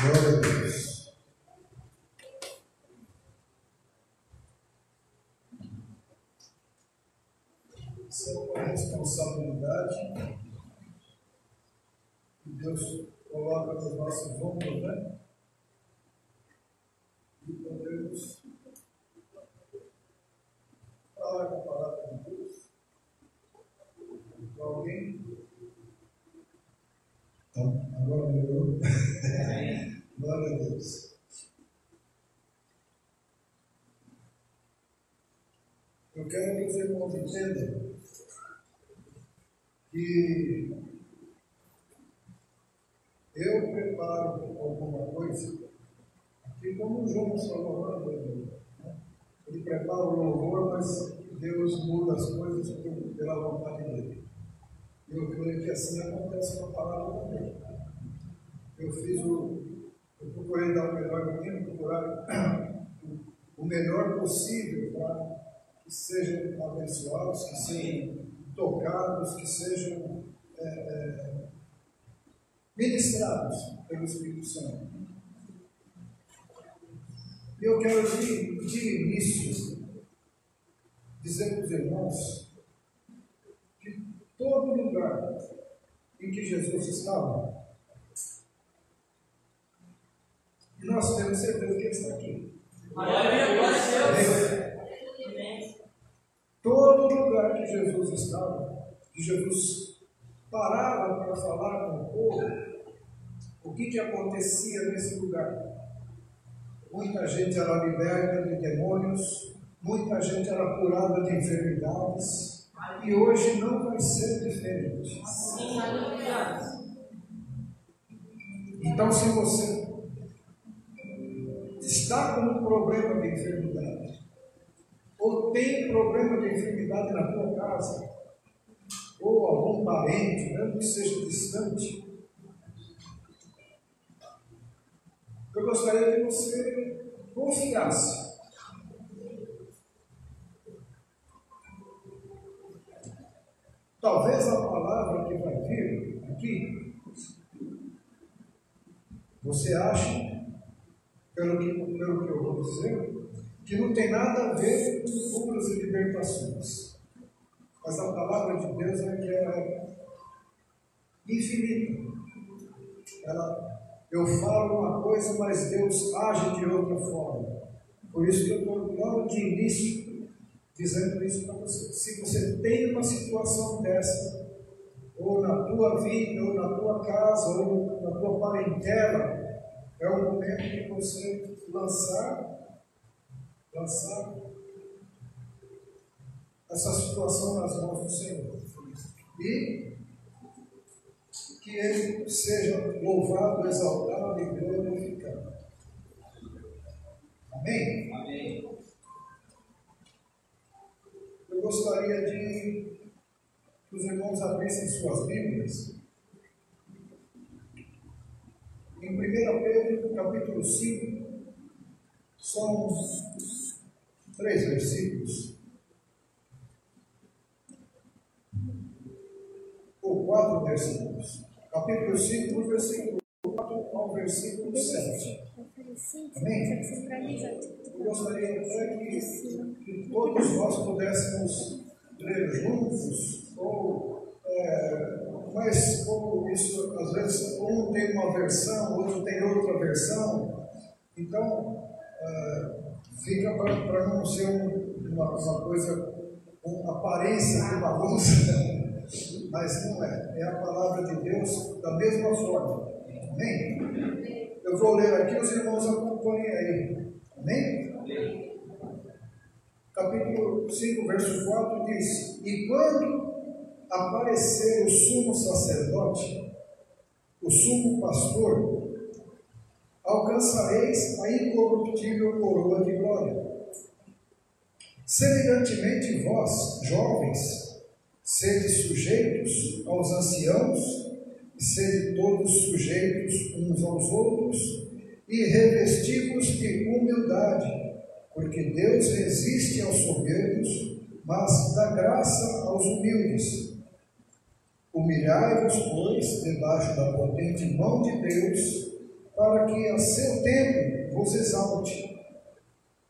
Glória a Deus. Isso é uma responsabilidade que Deus coloca nos nossos ombros, né? E podemos falar com a palavra de Deus com alguém. Então, agora melhorou. Glória a Deus. Eu quero que os irmãos entendam que eu preparo alguma coisa, aqui como o João falou, né? ele prepara o louvor, mas Deus muda as coisas pela vontade dele. Eu creio que assim acontece com a palavra também. Eu fiz o. Eu procurei dar o melhor de mim, procurar o melhor possível para que sejam abençoados, que sejam tocados, que sejam é, é, ministrados pelo Espírito Santo. Eu quero de, de início dizer para os irmãos que todo lugar em que Jesus estava, e nós temos certeza que Ele está aqui. Todo lugar Jesus estava, que Jesus parava para falar com o povo, o que, que acontecia nesse lugar? Muita gente era liberta de demônios, muita gente era curada de enfermidades, e hoje não vai ser diferente. Então, se você está com um problema de enfermidade, tem problema de enfermidade na tua casa, ou algum parente, mesmo que seja distante, eu gostaria que você confiasse. Talvez a palavra que vai vir aqui, você ache, pelo que, pelo que eu vou dizer, que não tem nada a ver com curas e libertações. Mas a palavra de Deus é que é infinita. Ela, eu falo uma coisa, mas Deus age de outra forma. Por isso que eu estou logo de início dizendo isso para você. Se você tem uma situação dessa, ou na tua vida, ou na tua casa, ou na tua parentela, é o momento de você lançar lançar essa situação nas mãos do Senhor. E que Ele seja louvado, exaltado e glorificado. Amém? Amém. Eu gostaria de que os irmãos abrissem suas Bíblias. Em 1 Pedro, capítulo 5, são três versículos. Ou quatro versículos. Capítulo 5, do versículo 4 ao versículo 7. Amém? Eu gostaria até que, que todos nós pudéssemos ler juntos, ou, é, mas como isso, às vezes, um tem uma versão, outro tem outra versão, então, é, fica para não ser uma, uma coisa com aparência de bagunça, mas não é. É a palavra de Deus da mesma forma. Amém? Eu vou ler aqui, os irmãos acompanhem aí. Amém? Capítulo 5, verso 4 diz: E quando aparecer o sumo sacerdote, o sumo pastor, alcançareis a incorruptível coroa de glória. Semelhantemente, vós, jovens, sede sujeitos aos anciãos, sede todos sujeitos uns aos outros, e revestivos de humildade, porque Deus resiste aos soberbos, mas dá graça aos humildes. Humilhai-vos, pois, debaixo da potente mão de Deus, para que a seu tempo vos exalte,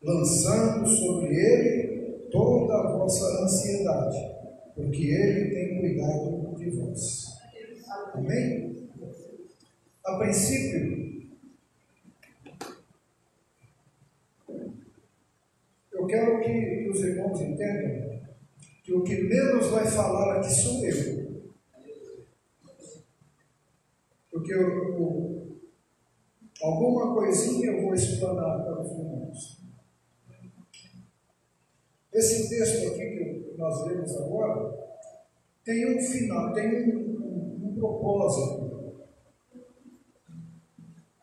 lançando sobre ele toda a vossa ansiedade, porque ele tem cuidado de vós. Amém? A princípio, eu quero que os irmãos entendam que o que menos vai falar aqui sou eu. Porque eu, eu, alguma coisinha eu vou explanar para os irmãos. Esse texto aqui que nós lemos agora tem um final, tem um, um, um propósito.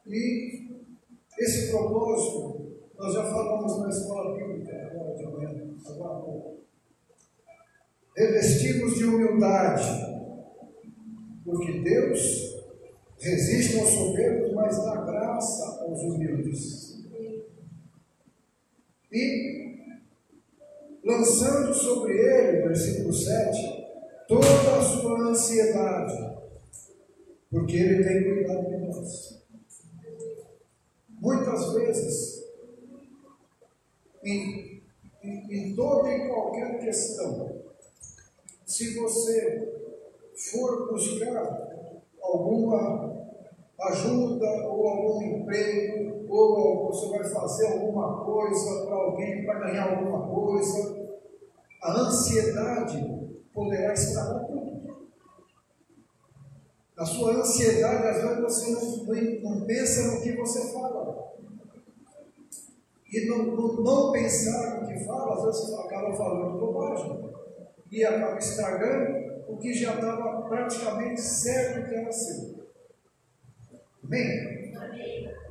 E esse propósito nós já falamos na escola bíblica agora de manhã, agora pouco. Revestimos de humildade, porque Deus Resiste aos soberbos, mas dá graça aos humildes. E, lançando sobre ele, versículo 7, toda a sua ansiedade, porque ele tem cuidado de nós. Muitas vezes, em, em, em toda e qualquer questão, se você for buscar alguma ajuda ou algum emprego, ou você vai fazer alguma coisa para alguém, para ganhar alguma coisa, a ansiedade poderá estragar tudo. A sua ansiedade, às vezes, você não, não pensa no que você fala. E não, não, não pensar no que fala, às vezes acaba falando bobagem. E acaba estragando o que já estava praticamente certo que era seu. Amém?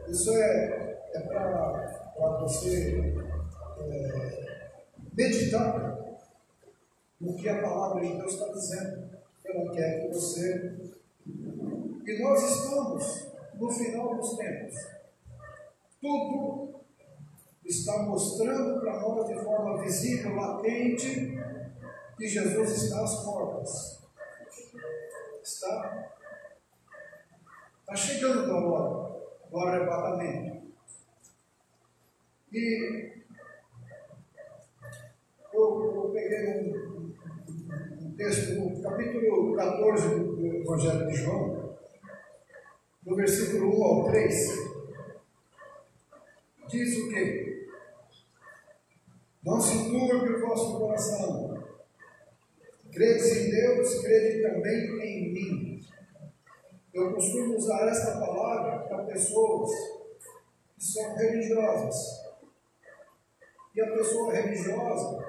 Isso é, é para você é, meditar no que a palavra de Deus está dizendo. Ela quer que você. E nós estamos no final dos tempos. Tudo está mostrando para nós de forma visível, latente, que Jesus está às portas. Está, está chegando a hora do arrebatamento. E eu, eu peguei um, texto no capítulo 14 do Evangelho de João, no versículo 1 ao 3, diz o quê? Não se turbe o vosso coração Credes em Deus, crede também em mim. Eu costumo usar esta palavra para pessoas que são religiosas. E a pessoa religiosa,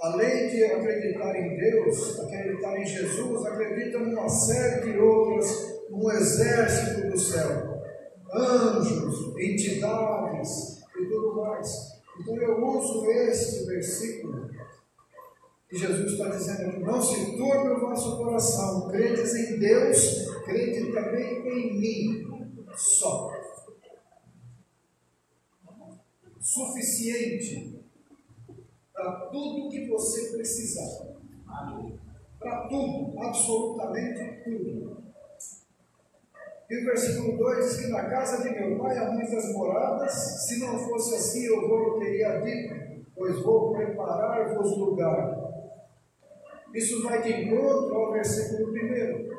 além de acreditar em Deus, acreditar em Jesus, acredita numa série de outras, no exército do céu, anjos, entidades e tudo mais. Então eu uso este versículo e Jesus está dizendo não se turbe o vosso coração, credes em Deus, crede também em mim, só. Suficiente para tudo que você precisar. Para tudo, absolutamente tudo. E o versículo 2 diz que na casa de meu pai há muitas moradas, se não fosse assim eu vou teria dito, pois vou preparar-vos lugar. Isso vai de encontro ao versículo primeiro.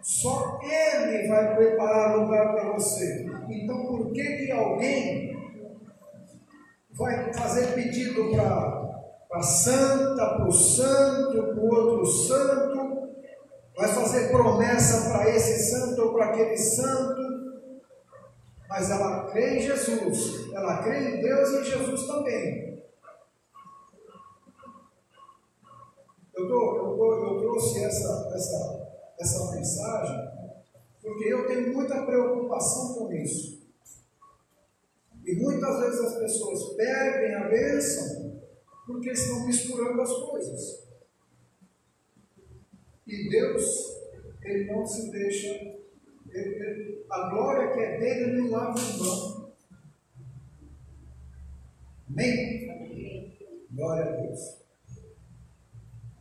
Só Ele vai preparar lugar para você. Então, por que, que alguém vai fazer pedido para a santa, para o santo, para o outro santo, vai fazer promessa para esse santo ou para aquele santo, mas ela crê em Jesus, ela crê em Deus e em Jesus também. Eu, tô, eu, tô, eu trouxe essa, essa, essa mensagem porque eu tenho muita preocupação com isso. E muitas vezes as pessoas perdem a bênção porque estão misturando as coisas. E Deus, Ele não se deixa, ele, a glória que é dele, Ele lava em mão. Amém? Glória a Deus.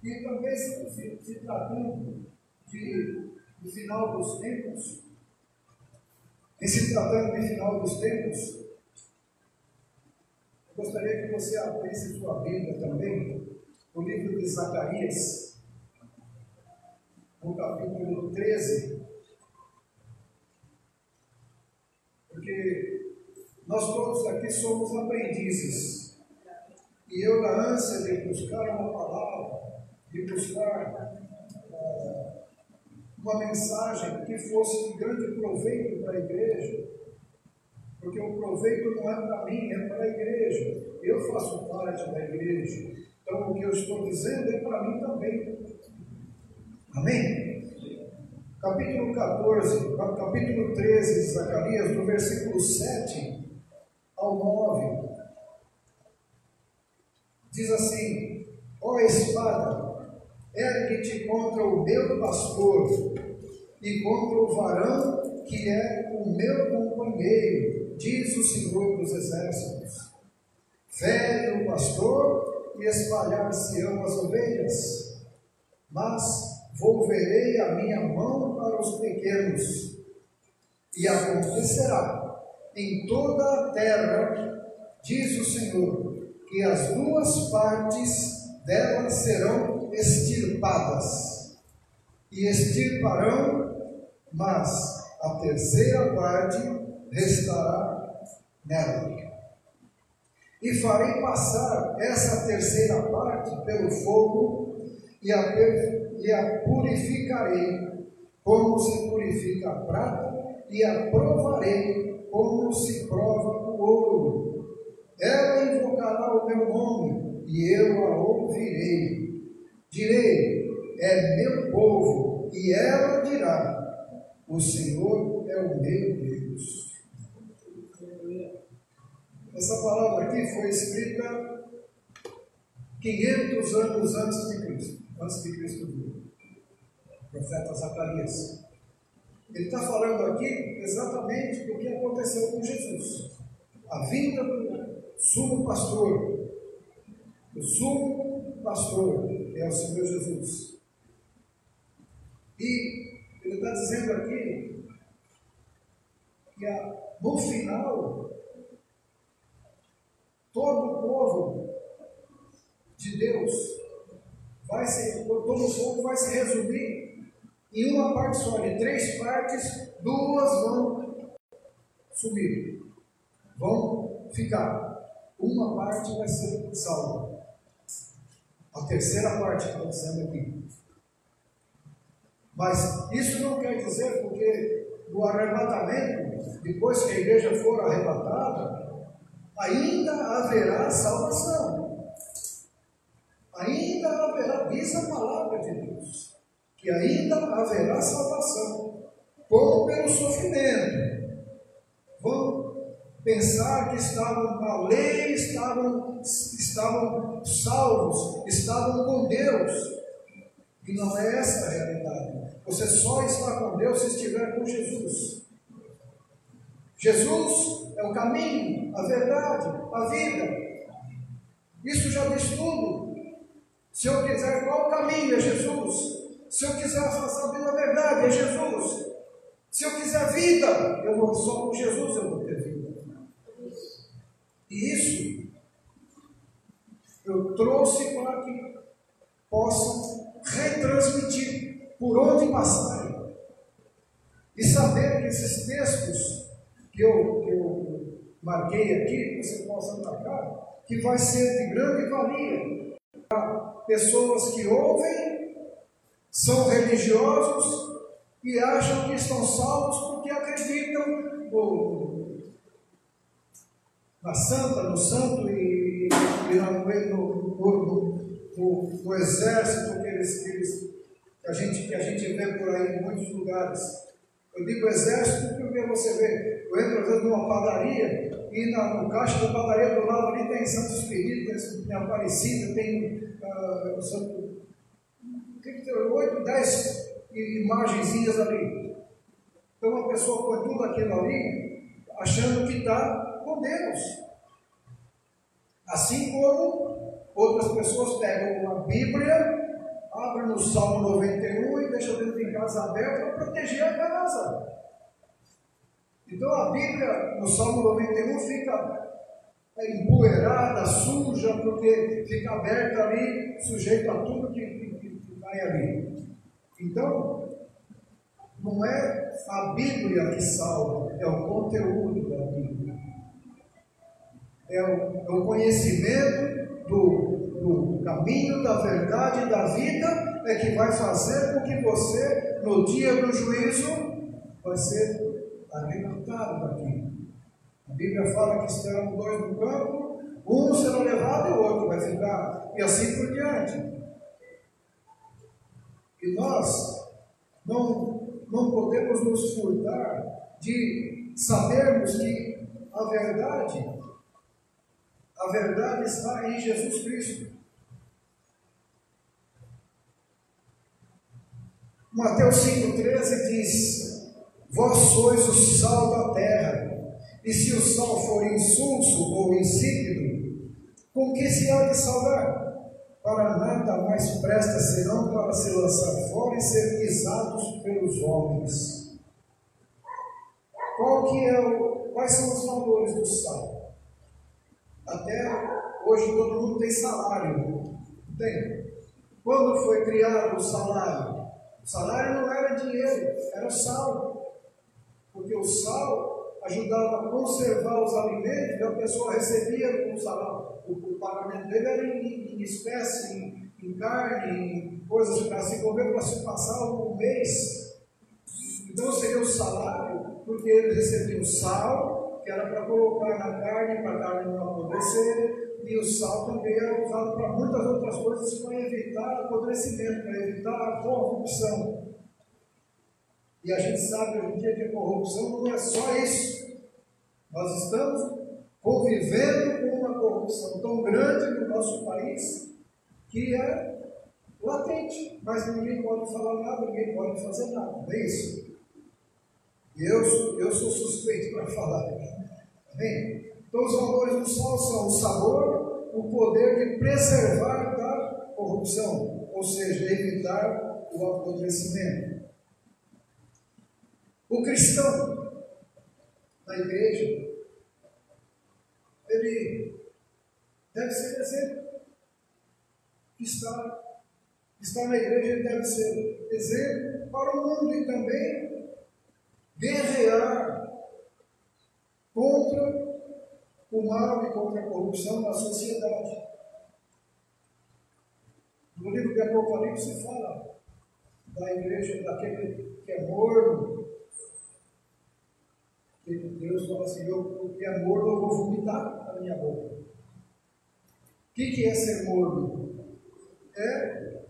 E também se, se, tratando de, final dos tempos, Em se tratando de final dos tempos, gostaria que você abrisse sua Bíblia também, o livro de Zacarias, no capítulo 13. Porque nós todos aqui somos aprendizes. E eu, na ânsia de buscar uma palavra, de buscar uh, uma mensagem que fosse de grande proveito para a igreja, porque o proveito não é para mim, é para a igreja. Eu faço parte da igreja. Então, o que eu estou dizendo é para mim também. Amém? Capítulo 14, capítulo 13 de Zacarias, do versículo 7 ao 9, diz assim: Ó espada, ergue-te contra o meu pastor e contra o varão que é o meu companheiro, diz o Senhor dos Exércitos. Fere o pastor e espalhar-se-ão as ovelhas, mas volverei a minha mão para os pequenos, e acontecerá em toda a terra, diz o Senhor, que as duas partes dela serão extirpadas, e extirparão, mas a terceira parte restará nela. E farei passar essa terceira parte pelo fogo e a, e a purificarei, como se purifica a prata, e a provarei, como se prova o ouro. Ela invocará o meu nome, e eu a ouvirei. Direi, é meu povo, e ela dirá: O Senhor é o meu Deus. Essa palavra aqui foi escrita 500 anos antes de Cristo, antes de Cristo vir. Profeta Zacarias. Ele está falando aqui exatamente do que aconteceu com Jesus. A vinda do sumo pastor, o sumo pastor, é o Senhor Jesus. E ele está dizendo aqui que no final, todo o povo de Deus vai se, todo o povo vai se resumir em uma parte só, de três partes, duas vão subir, vão ficar. Uma parte vai ser salva. A terceira parte está dizendo aqui. Mas isso não quer dizer porque no arrebatamento, depois que a igreja for arrebatada, ainda haverá salvação. Ainda haverá, diz a palavra de Deus, que ainda haverá salvação. Como pelo sofrimento. Vão pensar que estavam na lei, estavam, estavam salvos, estavam com Deus. E não é essa a realidade. Você só está com Deus se estiver com Jesus. Jesus é o caminho, a verdade, a vida. Isso já diz tudo. Se eu quiser qual o caminho é Jesus. Se eu quiser saber a verdade é Jesus. Se eu quiser vida, eu vou só com Jesus eu vou ter vida. E isso eu trouxe para que possam retransmitir por onde passarem. E saber que esses textos que eu, que eu marquei aqui, que você possa marcar, que vai ser de grande valia para pessoas que ouvem, são religiosos e acham que estão salvos porque acreditam no, na santa, no santo e, e no, no, no, no, exército que, eles, que, eles, a gente, que a gente vê por aí em muitos lugares. Eu digo exército porque você vê, eu entro às vezes numa padaria e na, no caixa da padaria do lado ali tem Santo Espírito, tem Aparecida, tem uh, Santo. Tem que imagenzinhas ali. Então a pessoa põe tudo aquilo ali, achando que está com Deus. Assim como outras pessoas pegam uma Bíblia, abrem no Salmo 91 e deixam dentro de casa aberta para proteger a casa. Então a Bíblia, no Salmo 91, fica empoeirada, suja, porque fica aberta ali, sujeito a tudo que, que, que vai ali. Então, não é a Bíblia que salva, é o conteúdo da Bíblia. É o, é o conhecimento do, do caminho, da verdade da vida é que vai fazer com que você, no dia do juízo, vai ser arrebatado daqui. A Bíblia fala que estarão dois no campo, um será levado e o outro vai ficar, e assim por diante. E nós não não podemos nos furtar de sabermos que a verdade, a verdade está em Jesus Cristo. Mateus 5,13 diz: Vós sois o sal da terra, e se o sal for insulso ou insípido, com que se há de salgar? para nada mais presta senão para se lançar fora e ser pisados pelos homens. Qual que é o, quais são os valores do sal? Até hoje todo mundo tem salário. Tem. Quando foi criado o salário? O salário não era dinheiro, era sal. Porque o sal ajudava a conservar os alimentos e a pessoa recebia o salário o, o pagamento dele era em, em espécie, em, em, carne, em coisas para se comer, para se passar um mês. Então seria o salário, porque ele recebia o sal, que era para colocar na carne, para a carne não apodrecer, e o sal também era usado para muitas outras coisas para evitar apodrecimento, para evitar a corrupção. E a gente sabe hoje em dia que a corrupção não é só isso. Nós estamos convivendo com uma corrupção tão grande no nosso país que é latente, mas ninguém pode falar nada, ninguém pode fazer nada, não é isso? Eu, eu sou suspeito para falar. Amém? Então, os valores do sol são o sabor, o poder de preservar da corrupção, ou seja, evitar o apodrecimento. O cristão, na igreja, ele deve ser exemplo. Está, está na igreja, ele deve ser exemplo para o mundo e também guerrear contra o mal e contra a corrupção na sociedade. No livro de Apocalipse fala da igreja, daquele que é morno, Deus fala assim, eu, que é morno, eu vou vomitar na minha boca. O que, que é ser morno? É,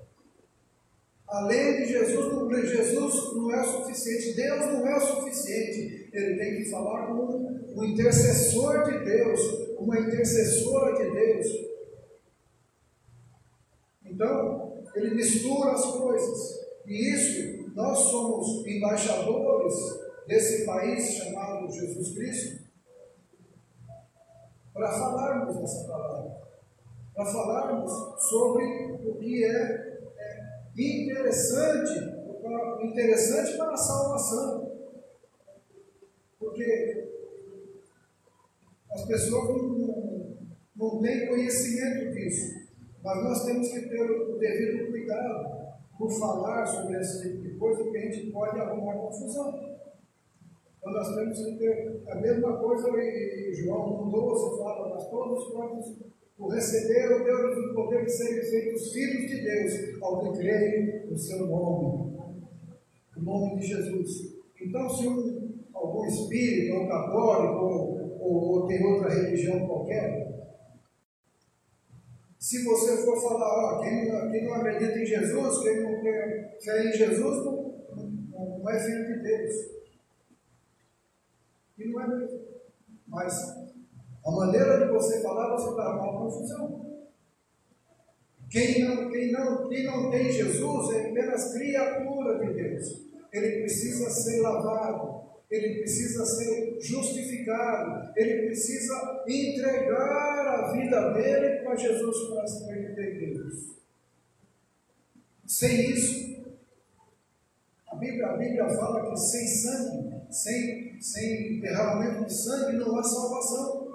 além de Jesus, Jesus não é o suficiente, Deus não é o suficiente. Ele tem que falar com um intercessor de Deus, uma intercessora de Deus. Então, ele mistura as coisas. E isso, nós somos embaixadores desse país chamado Jesus Cristo, para falarmos dessa palavra, para falarmos sobre o que é, é interessante, interessante para a salvação. Porque as pessoas não, não, não têm conhecimento disso, mas nós temos que ter o devido cuidado por falar sobre esse tipo de coisa, porque a gente pode arrumar confusão. Então nós temos que ter a mesma coisa em João 12 fala, mas todos quantos o receberam, Deus o poder de serem feitos filhos de Deus, ao que creem no seu nome, o nome de Jesus. Então, se um, algum espírito, ou católico, ou, ou, tem outra religião qualquer, se você for falar, ó, quem, quem não acredita em Jesus, quem não tem fé em Jesus, não, não é filho de Deus. E não é mesmo. Mas a maneira de você falar, você está com confusão. Quem não, quem, não, quem não tem Jesus é apenas criatura de Deus. Ele precisa ser lavado, ele precisa ser justificado, ele precisa entregar a vida dele para Jesus para ser Deus. Sem isso, a Bíblia, a Bíblia fala que sem sangue, sem sem derramamento de sangue não há salvação.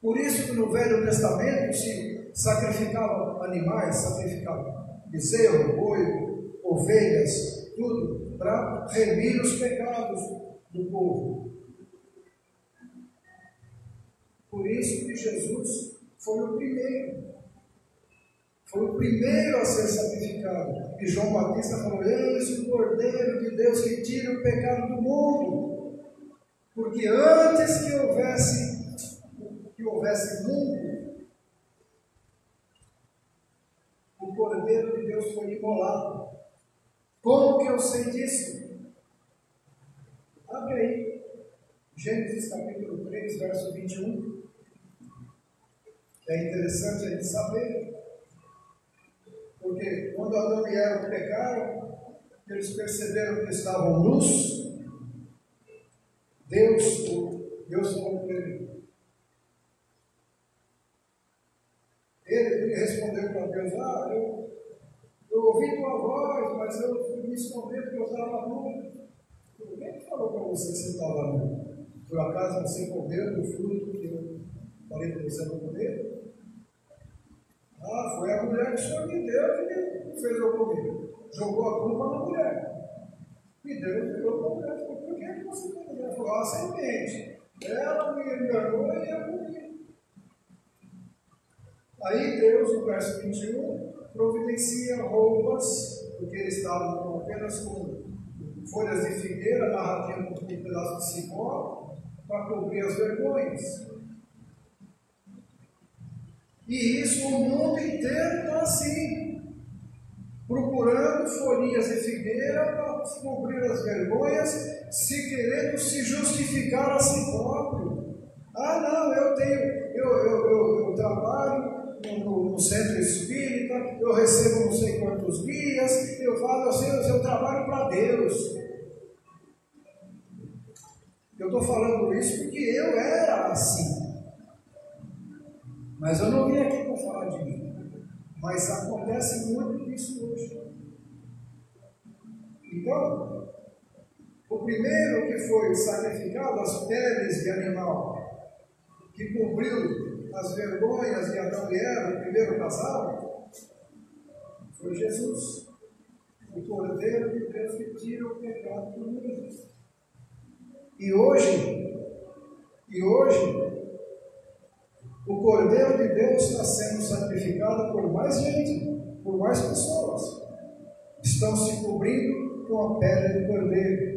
Por isso que no Velho Testamento se sacrificavam animais, sacrificavam bezerro, boi, ovelhas, tudo, para remir os pecados do povo. Por isso que Jesus foi o primeiro. Foi o primeiro a ser sacrificado. E João Batista falou: Eis o Cordeiro de Deus que tira o pecado do mundo. Porque antes que houvesse, que houvesse mundo, o Cordeiro de Deus foi imolado. Como que eu sei disso? Abre aí. Gênesis capítulo 3, verso 21. É interessante a gente saber. Porque quando Adão e Eva pecaram, eles perceberam que estavam nus. Deus, Deus falou para ele. Ele, respondeu para Deus: Ah, eu, eu ouvi tua voz, mas eu fui me esconder porque eu estava nu. Quem que falou para você que você estava nu? Por acaso você comeu do fruto que eu falei para você não comer? Ah, foi a mulher que o Senhor me deu que fez eu comer. Jogou a culpa na mulher. E Deus virou para a mulher. Por que você tem? Falou, ah, sem mente. Ela me enganou e eu comi. Aí Deus, no verso 21, providencia roupas, porque eles estavam apenas com folhas de figueira, amarradinhas com um pedaço de cipó, para cobrir as vergonhas. E isso o mundo inteiro está assim, procurando folhinhas de figueira para cobrir as vergonhas, se querendo se justificar a si próprio. Ah, não, eu tenho, eu, eu, eu, eu trabalho no, no, centro espírita, eu recebo não sei quantos dias, eu falo assim, eu trabalho para Deus. Eu estou falando isso porque eu era assim. Mas eu não vim aqui para falar de mim. Mas acontece muito isso hoje. Então, o primeiro que foi sacrificado, as peles de animal, que cobriu as vergonhas de Adão e Eva, o primeiro casal, foi Jesus. O Cordeiro de Deus que tira o pecado do mundo. E hoje, e hoje, o Cordeiro de Deus está sendo sacrificado por mais gente, por mais pessoas. Estão se cobrindo com a pele do Cordeiro,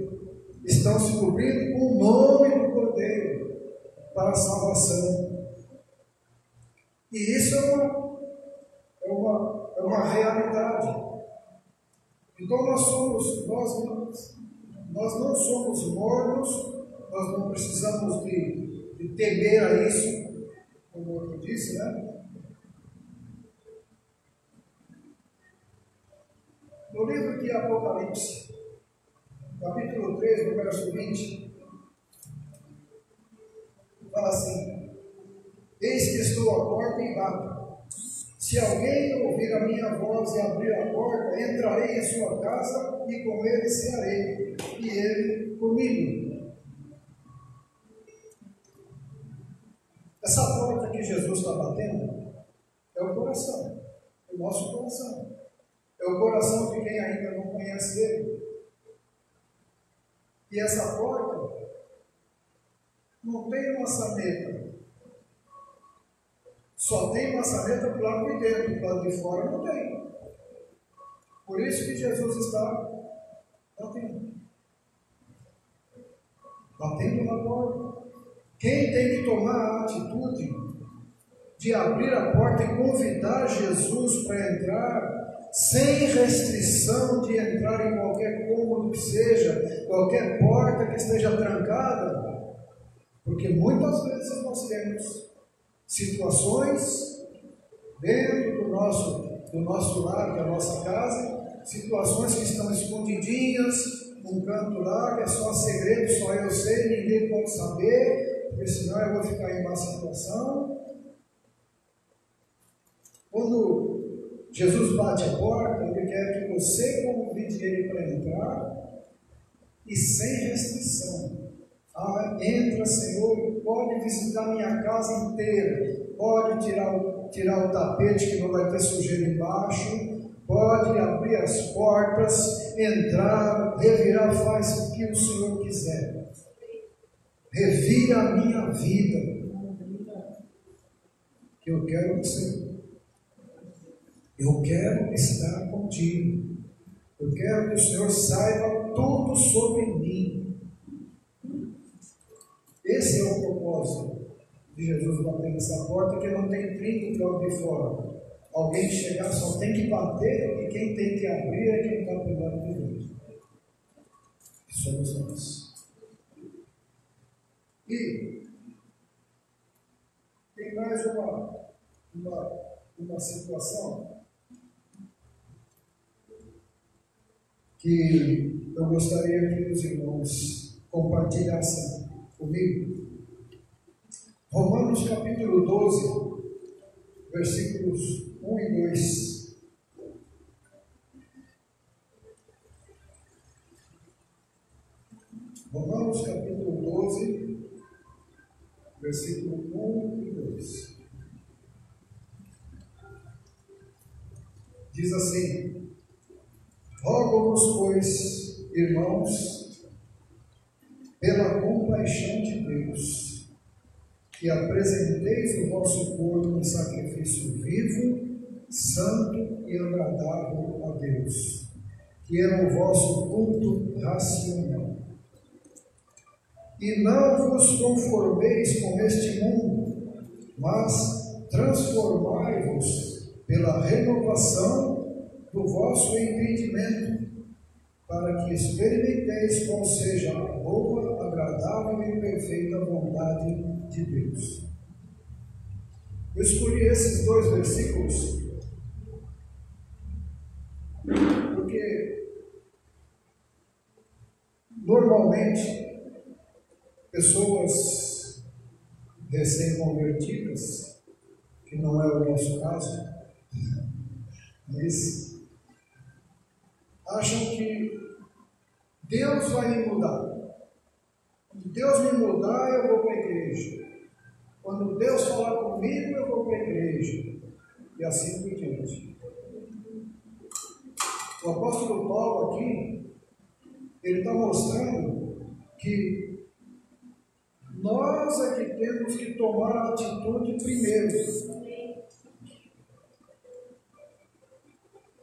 estão se cobrindo com o nome do Cordeiro para a salvação. E isso é uma, é uma, é uma realidade. Então nós somos, nós, nós não somos mornos, nós não precisamos de, de temer a isso, como outro disse, né? No livro de Apocalipse, capítulo 3, no verso 20, fala assim: Eis que estou à porta e bato. Se alguém ouvir a minha voz e abrir a porta, entrarei em sua casa e com ele cearei, e ele comigo. Essa porta que Jesus está batendo é o coração, é o nosso coração. É o coração de quem ainda não conhece Ele. E essa porta não tem maçaneta. Só tem maçaneta do lado de dentro, do lado de fora não tem. Por isso que Jesus está batendo. Batendo na porta. Quem tem que tomar a atitude de abrir a porta e convidar Jesus para entrar, sem restrição de entrar em qualquer cômodo que seja, qualquer porta que esteja trancada, porque muitas vezes nós temos situações dentro do nosso, do nosso lar, da nossa casa, situações que estão escondidinhas, num canto lá, que é só segredo, só eu sei, ninguém pode saber, porque senão eu vou ficar em má situação. Quando Jesus bate a porta, ele quer que você convide ele para entrar e sem restrição. Ah, entra, Senhor, pode visitar minha casa inteira, pode tirar o, tirar o tapete que não vai ter sujeira embaixo, pode abrir as portas, entrar, revirar, faz o que o Senhor quiser. Revira a minha vida. Que eu quero que Senhor. Eu quero estar contigo. Eu quero que o Senhor saiba tudo sobre mim. Esse é o propósito de Jesus bater nessa porta que não tem trinco para abrir fora. Alguém chegar só tem que bater e quem tem que abrir é quem está pegando de Deus. Somos nós. E tem mais uma, uma, uma situação que eu gostaria que os irmãos compartilhassem comigo. Romanos capítulo 12, versículos 1 e 2. Romanos capítulo 12, versículo 1 e 2. Diz assim: Rogo-vos, pois, irmãos, pela compaixão de Deus, que apresenteis o vosso corpo em sacrifício vivo, santo e agradável a Deus, que é o vosso culto racional. E não vos conformeis com este mundo, mas transformai-vos pela renovação do vosso entendimento, para que experimenteis qual seja a boa, agradável e perfeita vontade de Deus. Eu escolhi esses dois versículos porque normalmente pessoas recém-convertidas, que não é o nosso caso, mas acham que Deus vai me mudar. Quando Deus me mudar, eu vou para a igreja. Quando Deus falar comigo, eu vou para a igreja. E assim por diante. O apóstolo Paulo aqui, ele está mostrando que nós é que temos que tomar a atitude primeiro.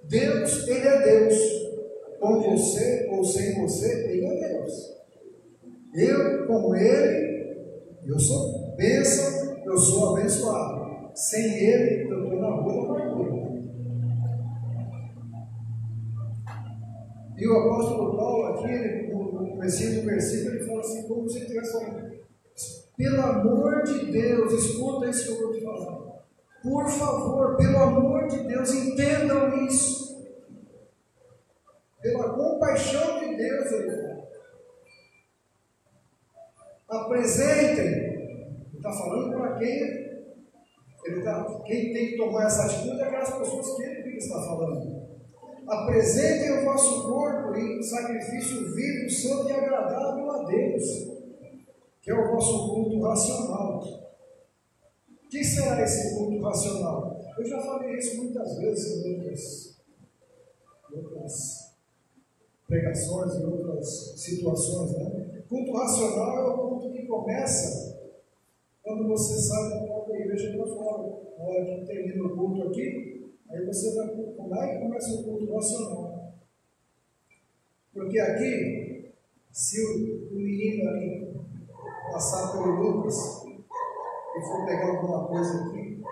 Deus, Ele é Deus. Com você ou sem você, Ele é Deus. Eu, com Ele, eu sou bênção, eu sou abençoado. Sem Ele, eu estou na rua da amargura. E o apóstolo Paulo aqui, ele, no do versículo, ele fala assim, como se pelo amor de Deus, escuta isso que eu vou te falar. Por favor, pelo amor de Deus, entendam isso. Pela compaixão de Deus, ele fala. Apresentem. Ele está falando para quem ele tá, quem tem que tomar essa atitude é aquelas pessoas que ele está falando. Apresentem o vosso corpo em sacrifício vivo, santo e agradável a Deus, que é o vosso culto racional. O que será esse culto racional? Eu já falei isso muitas vezes em outras, pregações, em outras situações. Né? Culto racional é o culto que começa quando você sai da porta da igreja para fora. Na hora que termina o culto aqui, Aí você vai lá e começa o culto racional. Porque aqui, se o menino ali passar pelo Lucas e for pegar alguma coisa aqui,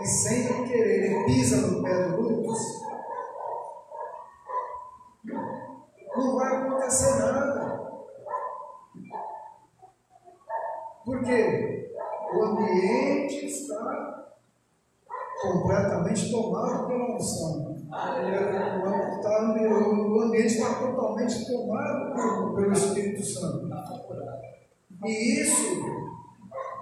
e sem querer ele pisa no pé do Lucas, não vai acontecer nada. Por quê? O ambiente está completamente tomado pela unção. O ambiente está totalmente tomado pelo Espírito Santo. E isso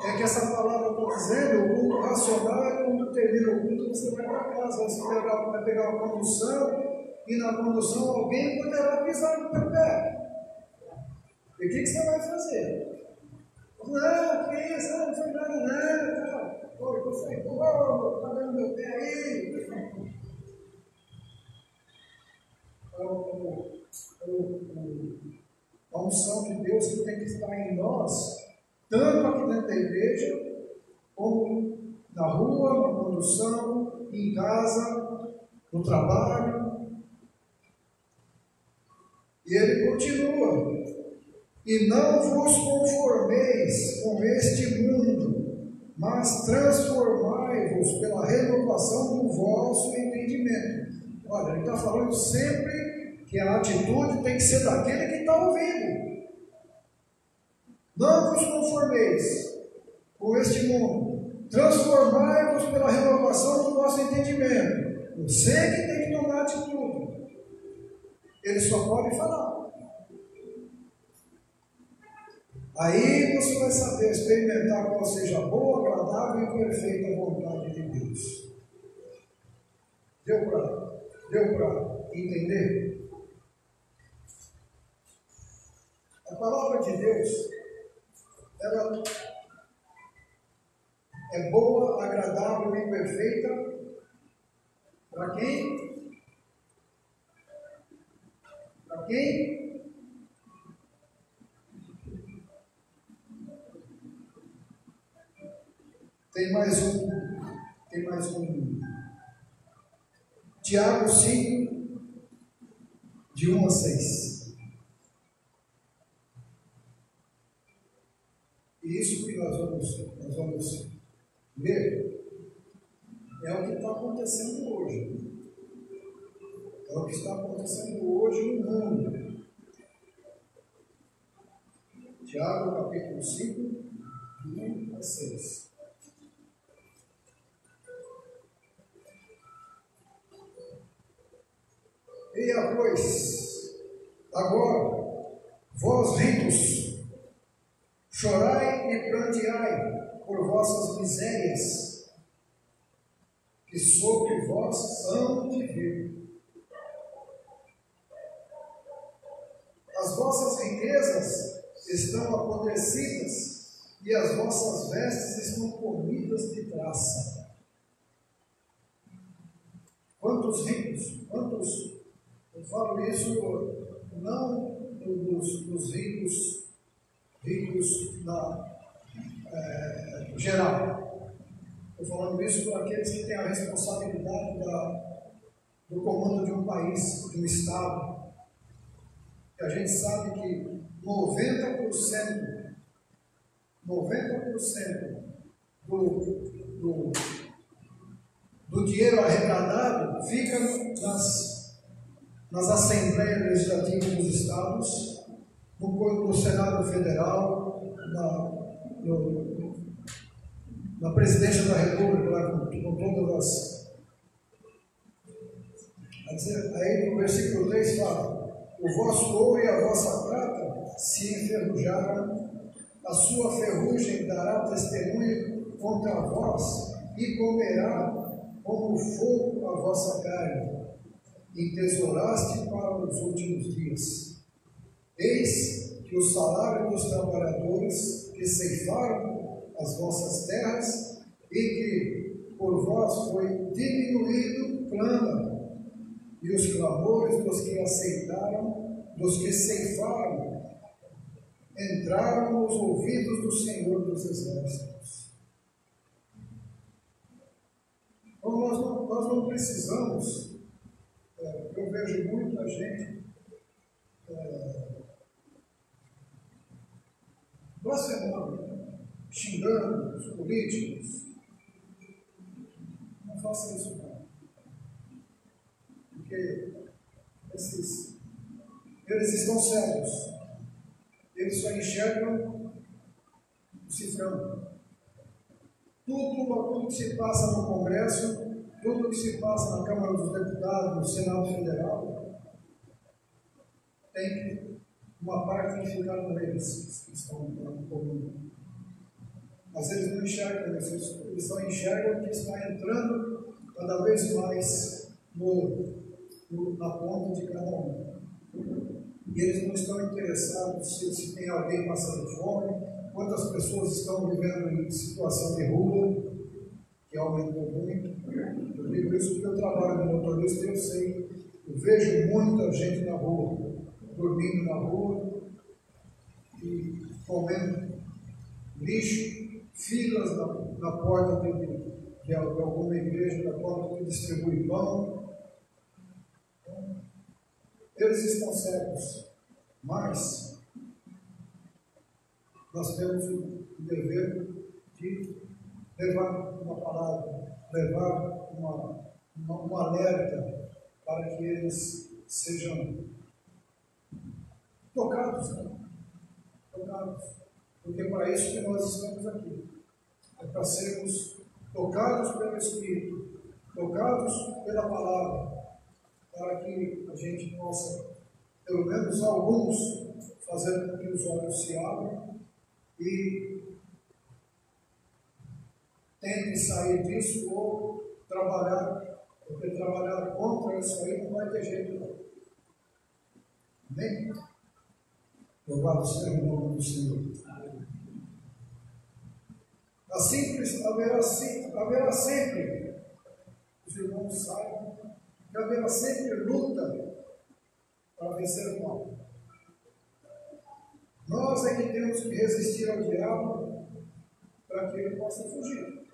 é que essa palavra está dizendo, o culto racional é quando termina o culto, você vai para casa, você vai pegar, vai pegar uma condução, e na condução alguém poderá pisar no teu pé. E o que, que você vai fazer? Não, que isso? Não foi nada, não. Pô, eu falei, pô, tá dando meu pé aí. A unção de Deus que tem que estar em nós, tanto aqui dentro da igreja, como na rua, na condução, em casa, no trabalho. E ele continua. E não vos conformeis com este mundo, mas transformai-vos pela renovação do vosso entendimento. Olha, ele está falando sempre que a atitude tem que ser daquele que está ouvindo. Não vos conformeis com este mundo, transformai-vos pela renovação do vosso entendimento. Você que tem que tomar atitude. Ele só pode falar. Aí você vai saber experimentar qual seja a boa, agradável e perfeita vontade de Deus. Deu para deu entender? A palavra de Deus, ela é boa, agradável e perfeita para quem? Quem? Tem mais um. Tem mais um. Tiago 5, de 1 a 6. E isso que nós vamos, nós vamos ler é o que está acontecendo hoje. É o que está acontecendo hoje no mundo. Tiago capítulo 5, de 1 a 6. Eia, pois, agora, vós ricos, chorai e pranteai por vossas misérias, que sobre vós hão de vir. As vossas riquezas estão apodrecidas e as vossas vestes estão comidas de traça. Quantos ricos, quantos eu falo isso não dos, dos ricos, ricos na, é, geral. Estou falando isso para aqueles que têm a responsabilidade da, do comando de um país, de um Estado. E a gente sabe que 90%, 90% do, do, do dinheiro arrecadado fica nas nas Assembleias Legislativas dos Estados, no, no Senado Federal, na, no, na Presidência da República, lá, com, com todas as. Aí no versículo 3 fala: O vosso ouro e a vossa prata se enferrujaram, a sua ferrugem dará testemunho contra vós e comerá como fogo a vossa carne e tesouraste para os últimos dias. Eis que o salário dos trabalhadores que ceifaram as vossas terras e que por vós foi diminuído clama, e os clamores dos que aceitaram, dos que ceifaram, entraram nos ouvidos do Senhor dos Exércitos. Então nós não, nós não precisamos é, eu vejo muita gente é, blasfemando, xingando os políticos. Não faça isso não. Porque esses, eles estão cegos. Eles só enxergam o cifrão. Tudo, tudo que se passa no Congresso tudo que se passa na Câmara dos Deputados, no Senado Federal, tem uma parte que ficar com eles, que estão no comum. Mas eles não enxergam eles só enxergam que está entrando cada vez mais no, na ponta de cada um. E eles não estão interessados se, se tem alguém passando fome, quantas pessoas estão vivendo em situação de rua, que aumentou muito. Eu digo isso porque eu trabalho de motorista e eu sei, eu vejo muita gente na rua, dormindo na rua e comendo lixo, filas na, na porta de, de, de alguma igreja, porta que distribui pão. Eles estão cegos, mas nós temos o dever de levar uma palavra, levar uma, uma, um alerta para que eles sejam tocados, né? tocados. Porque é para isso que nós estamos aqui. É para sermos tocados pelo Espírito, tocados pela palavra, para que a gente possa, pelo menos alguns, fazer com que os olhos se abram e tente sair disso ou trabalhar, porque trabalhar contra isso aí não vai ter jeito não. Amém? Louvado seja o nome do Senhor. Assim haverá, haverá sempre, os irmãos saibam, que haverá sempre luta para vencer o mal. Nós é que temos que resistir ao diabo para que ele possa fugir.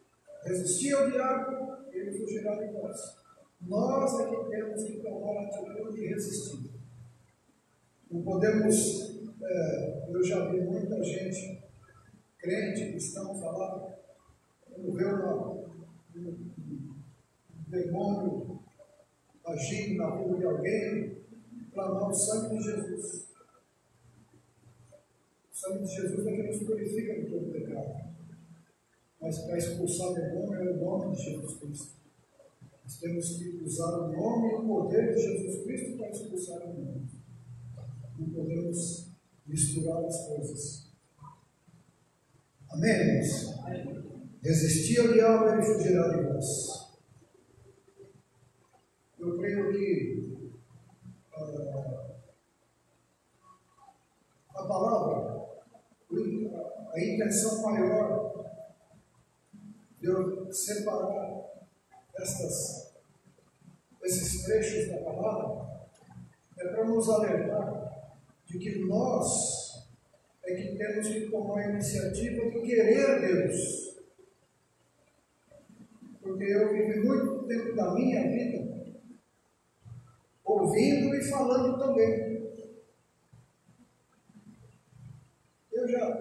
Resistir ao diabo, ele fugirá de nós. Nós é que temos que tomar a atitude de resistir. Não podemos, é, eu já vi muita gente, crente, cristão, falar, quando vê um, um demônio agindo na rua de alguém, clamar o sangue de Jesus. O sangue de Jesus é que nos purifica de todo pecado. Mas para expulsar o demônio é o nome de Jesus Cristo. Nós temos que usar o nome e o poder de Jesus Cristo para expulsar o demônio. Não podemos misturar as coisas. Amém? Resistir ao diabo, ele fugirá de vós. Eu creio que uh, a palavra, a intenção maior de eu separar estas, esses trechos da palavra é para nos alertar de que nós é que temos que tomar a iniciativa de querer Deus porque eu vivi muito tempo da minha vida ouvindo e falando também.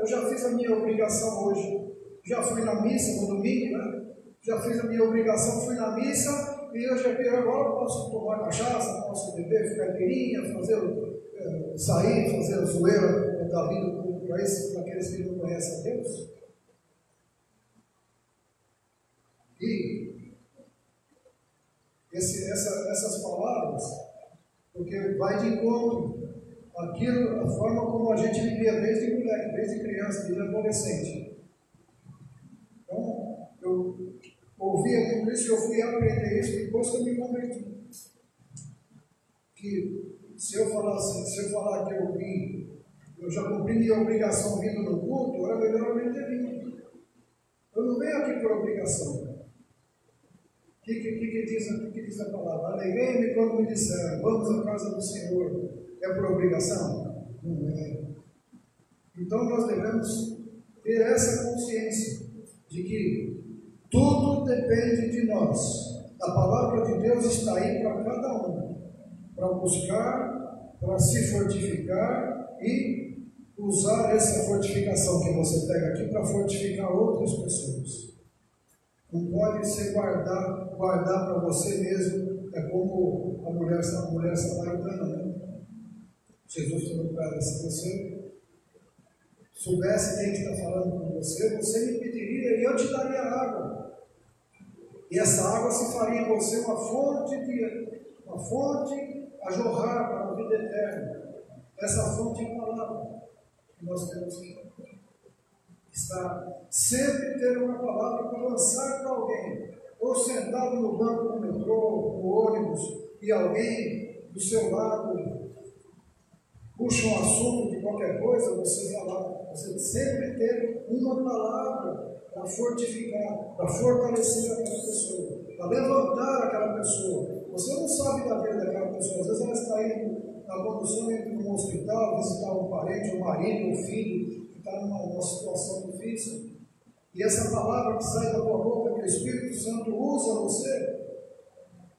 Eu já, eu fiz a minha obrigação hoje. Já fui na missa no domingo, né? Já fiz a minha obrigação, fui na missa e eu quero agora posso tomar cachaça, posso beber, ficar inteirinha, fazer, é, sair, fazer a zoeira da vida para aqueles que não conhecem a Deus. E esse, essa, essas palavras, porque vai de encontro aquilo, a forma como a gente vivia desde desde criança, desde adolescente. Então, eu ouvia tudo isso e eu fui aprender isso depois que eu me converti. Que se eu falasse, se eu falar que eu vim, eu já cumpri minha obrigação vindo no culto, era melhor eu nem ter vindo. Eu não venho aqui por obrigação que, que, que, diz, que diz a palavra? Alegrei-me quando me disseram, vamos à casa do Senhor. É por obrigação? Não é. Então nós devemos ter essa consciência de que tudo depende de nós. A palavra de Deus está aí para cada um, para buscar, para se fortificar e usar essa fortificação que você pega aqui para fortificar outras pessoas. Não pode ser guardar, guardar para você mesmo. É como a mulher, a mulher samaritana, né? Jesus falou para ela: se você soubesse quem está falando com você, você me pediria e eu te daria água. E essa água se faria em você uma fonte, de, uma fonte a jorrar para a vida eterna. Essa fonte é a palavra que nós temos que está sempre ter uma palavra para lançar para alguém, ou sentado no banco do metrô, no ônibus, e alguém do seu lado puxa um assunto de qualquer coisa, você falar, Você sempre ter uma palavra para fortificar, para fortalecer aquela pessoa, para levantar aquela pessoa. Você não sabe da vida daquela pessoa, às vezes ela está indo na condução, indo no hospital, visitar um parente, um marido, um filho, que está numa, numa situação difícil. E essa palavra que sai da tua boca, que o Espírito Santo usa você,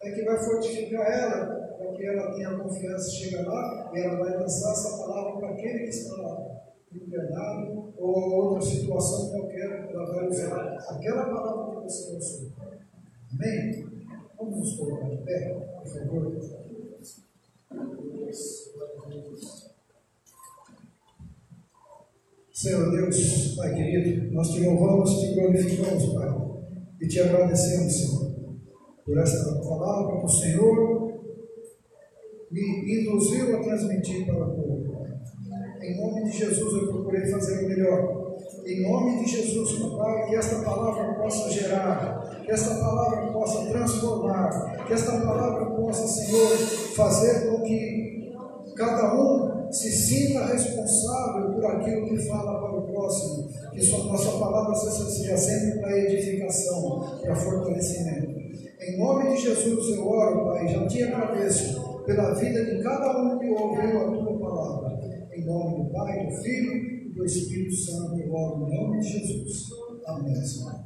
é que vai fortificar ela, para que ela tenha confiança, chega lá e ela vai lançar essa palavra para aquele que está lá, internado ou outra situação qualquer, ela vai usar aquela palavra que você lançou. Amém? Vamos nos colocar de pé, por favor. Senhor Deus, Pai querido, nós te louvamos, te glorificamos, Pai, e te agradecemos, Senhor, por esta palavra que o Senhor me induziu a transmitir para o povo. Em nome de Jesus eu procurei fazer o melhor. Em nome de Jesus, Pai, que esta palavra possa gerar, que esta palavra possa transformar, que esta palavra possa, Senhor, fazer com que cada um se sinta responsável por aquilo que fala para o próximo, que sua nossa palavra seja sempre para edificação, para fortalecimento. Em nome de Jesus eu oro, Pai, já te agradeço pela vida de cada um que ouviu a tua palavra. Em nome do Pai, do Filho e do Espírito Santo, eu oro em nome de Jesus. Amém, Senhor.